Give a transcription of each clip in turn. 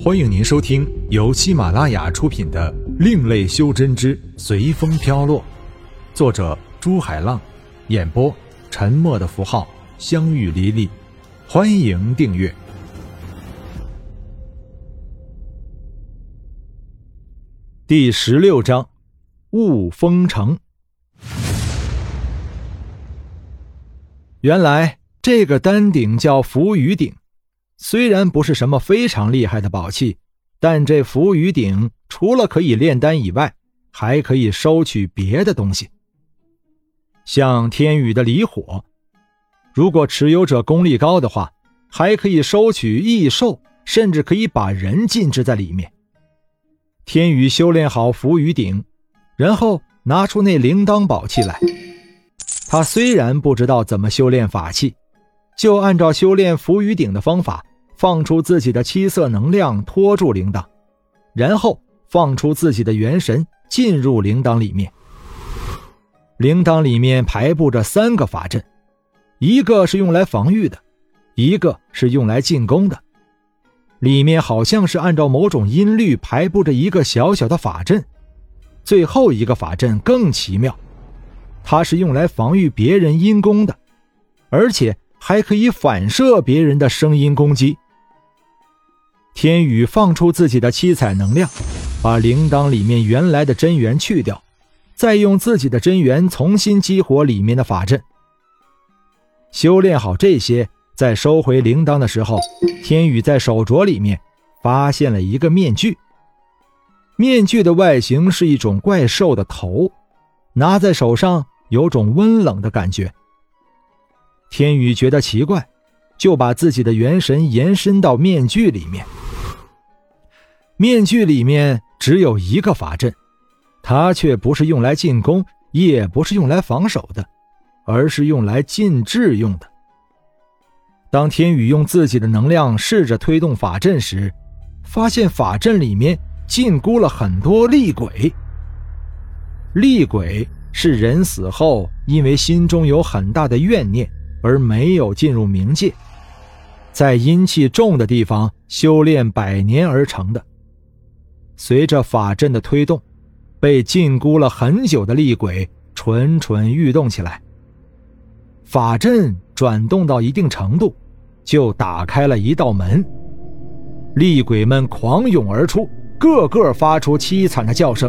欢迎您收听由喜马拉雅出品的《另类修真之随风飘落》，作者朱海浪，演播沉默的符号、相遇离离。欢迎订阅。第十六章，雾封城。原来这个丹鼎叫浮雨鼎。虽然不是什么非常厉害的宝器，但这浮雨鼎除了可以炼丹以外，还可以收取别的东西，像天宇的离火。如果持有者功力高的话，还可以收取异兽，甚至可以把人禁制在里面。天宇修炼好浮雨鼎，然后拿出那铃铛宝器来。他虽然不知道怎么修炼法器，就按照修炼浮雨鼎的方法。放出自己的七色能量，拖住铃铛，然后放出自己的元神进入铃铛里面。铃铛里面排布着三个法阵，一个是用来防御的，一个是用来进攻的。里面好像是按照某种音律排布着一个小小的法阵。最后一个法阵更奇妙，它是用来防御别人阴攻的，而且还可以反射别人的声音攻击。天宇放出自己的七彩能量，把铃铛里面原来的真元去掉，再用自己的真元重新激活里面的法阵。修炼好这些，再收回铃铛的时候，天宇在手镯里面发现了一个面具。面具的外形是一种怪兽的头，拿在手上有种温冷的感觉。天宇觉得奇怪，就把自己的元神延伸到面具里面。面具里面只有一个法阵，它却不是用来进攻，也不是用来防守的，而是用来禁制用的。当天宇用自己的能量试着推动法阵时，发现法阵里面禁锢了很多厉鬼。厉鬼是人死后因为心中有很大的怨念而没有进入冥界，在阴气重的地方修炼百年而成的。随着法阵的推动，被禁锢了很久的厉鬼蠢蠢欲动起来。法阵转动到一定程度，就打开了一道门，厉鬼们狂涌而出，个个发出凄惨的叫声。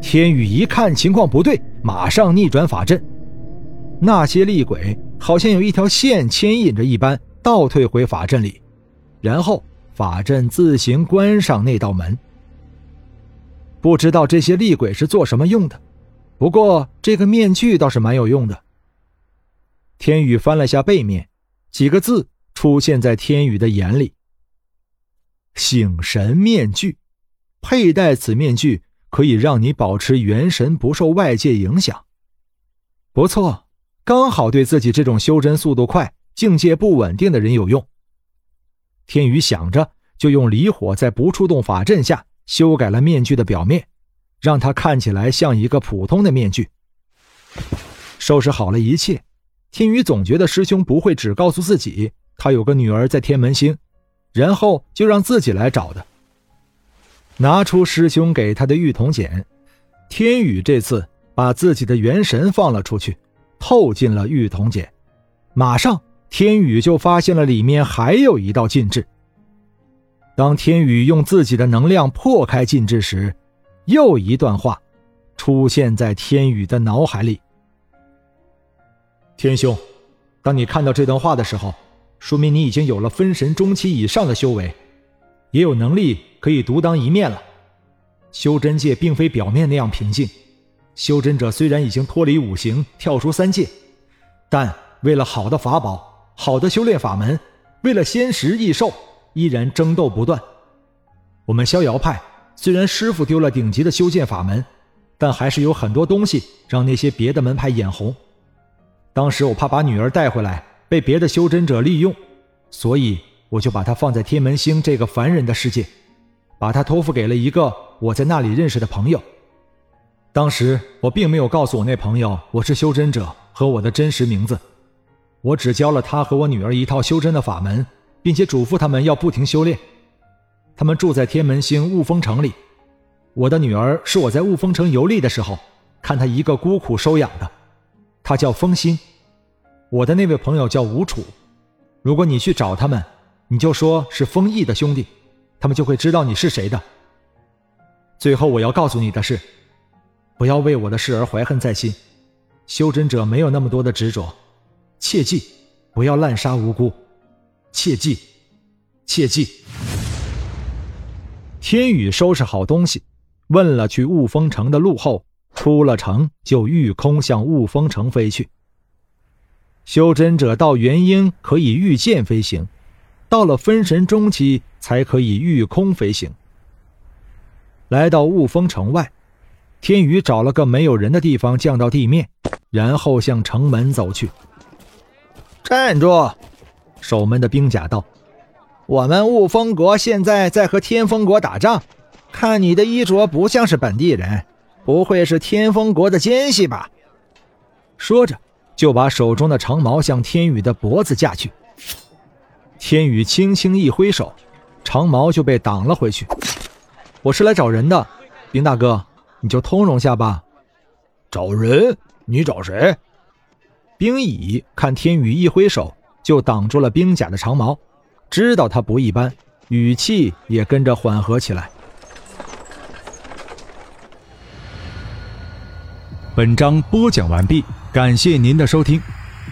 天宇一看情况不对，马上逆转法阵，那些厉鬼好像有一条线牵引着一般，倒退回法阵里，然后。法阵自行关上那道门。不知道这些厉鬼是做什么用的，不过这个面具倒是蛮有用的。天宇翻了下背面，几个字出现在天宇的眼里：“醒神面具。”佩戴此面具可以让你保持元神不受外界影响。不错，刚好对自己这种修真速度快、境界不稳定的人有用。天宇想着，就用离火在不触动法阵下修改了面具的表面，让它看起来像一个普通的面具。收拾好了一切，天宇总觉得师兄不会只告诉自己他有个女儿在天门星，然后就让自己来找的。拿出师兄给他的玉铜简，天宇这次把自己的元神放了出去，透进了玉铜简，马上。天宇就发现了里面还有一道禁制。当天宇用自己的能量破开禁制时，又一段话出现在天宇的脑海里：“天兄，当你看到这段话的时候，说明你已经有了分神中期以上的修为，也有能力可以独当一面了。修真界并非表面那样平静，修真者虽然已经脱离五行，跳出三界，但为了好的法宝。”好的修炼法门，为了仙石异兽，依然争斗不断。我们逍遥派虽然师傅丢了顶级的修剑法门，但还是有很多东西让那些别的门派眼红。当时我怕把女儿带回来被别的修真者利用，所以我就把她放在天门星这个凡人的世界，把她托付给了一个我在那里认识的朋友。当时我并没有告诉我那朋友我是修真者和我的真实名字。我只教了他和我女儿一套修真的法门，并且嘱咐他们要不停修炼。他们住在天门星雾峰城里。我的女儿是我在雾峰城游历的时候，看她一个孤苦收养的。她叫风心。我的那位朋友叫吴楚。如果你去找他们，你就说是丰毅的兄弟，他们就会知道你是谁的。最后我要告诉你的是，不要为我的事而怀恨在心。修真者没有那么多的执着，切记不要滥杀无辜，切记，切记。天宇收拾好东西，问了去雾峰城的路后，出了城就御空向雾峰城飞去。修真者到元婴可以御剑飞行，到了分神中期才可以御空飞行。来到雾峰城外，天宇找了个没有人的地方降到地面。然后向城门走去。站住！守门的兵甲道：“我们雾峰国现在在和天风国打仗，看你的衣着不像是本地人，不会是天风国的奸细吧？”说着，就把手中的长矛向天宇的脖子架去。天宇轻轻一挥手，长矛就被挡了回去。我是来找人的，兵大哥，你就通融下吧。找人。你找谁？冰乙看天宇一挥手就挡住了冰甲的长矛，知道他不一般，语气也跟着缓和起来。本章播讲完毕，感谢您的收听。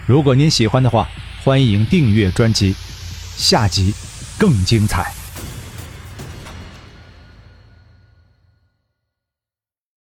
如果您喜欢的话，欢迎订阅专辑，下集更精彩。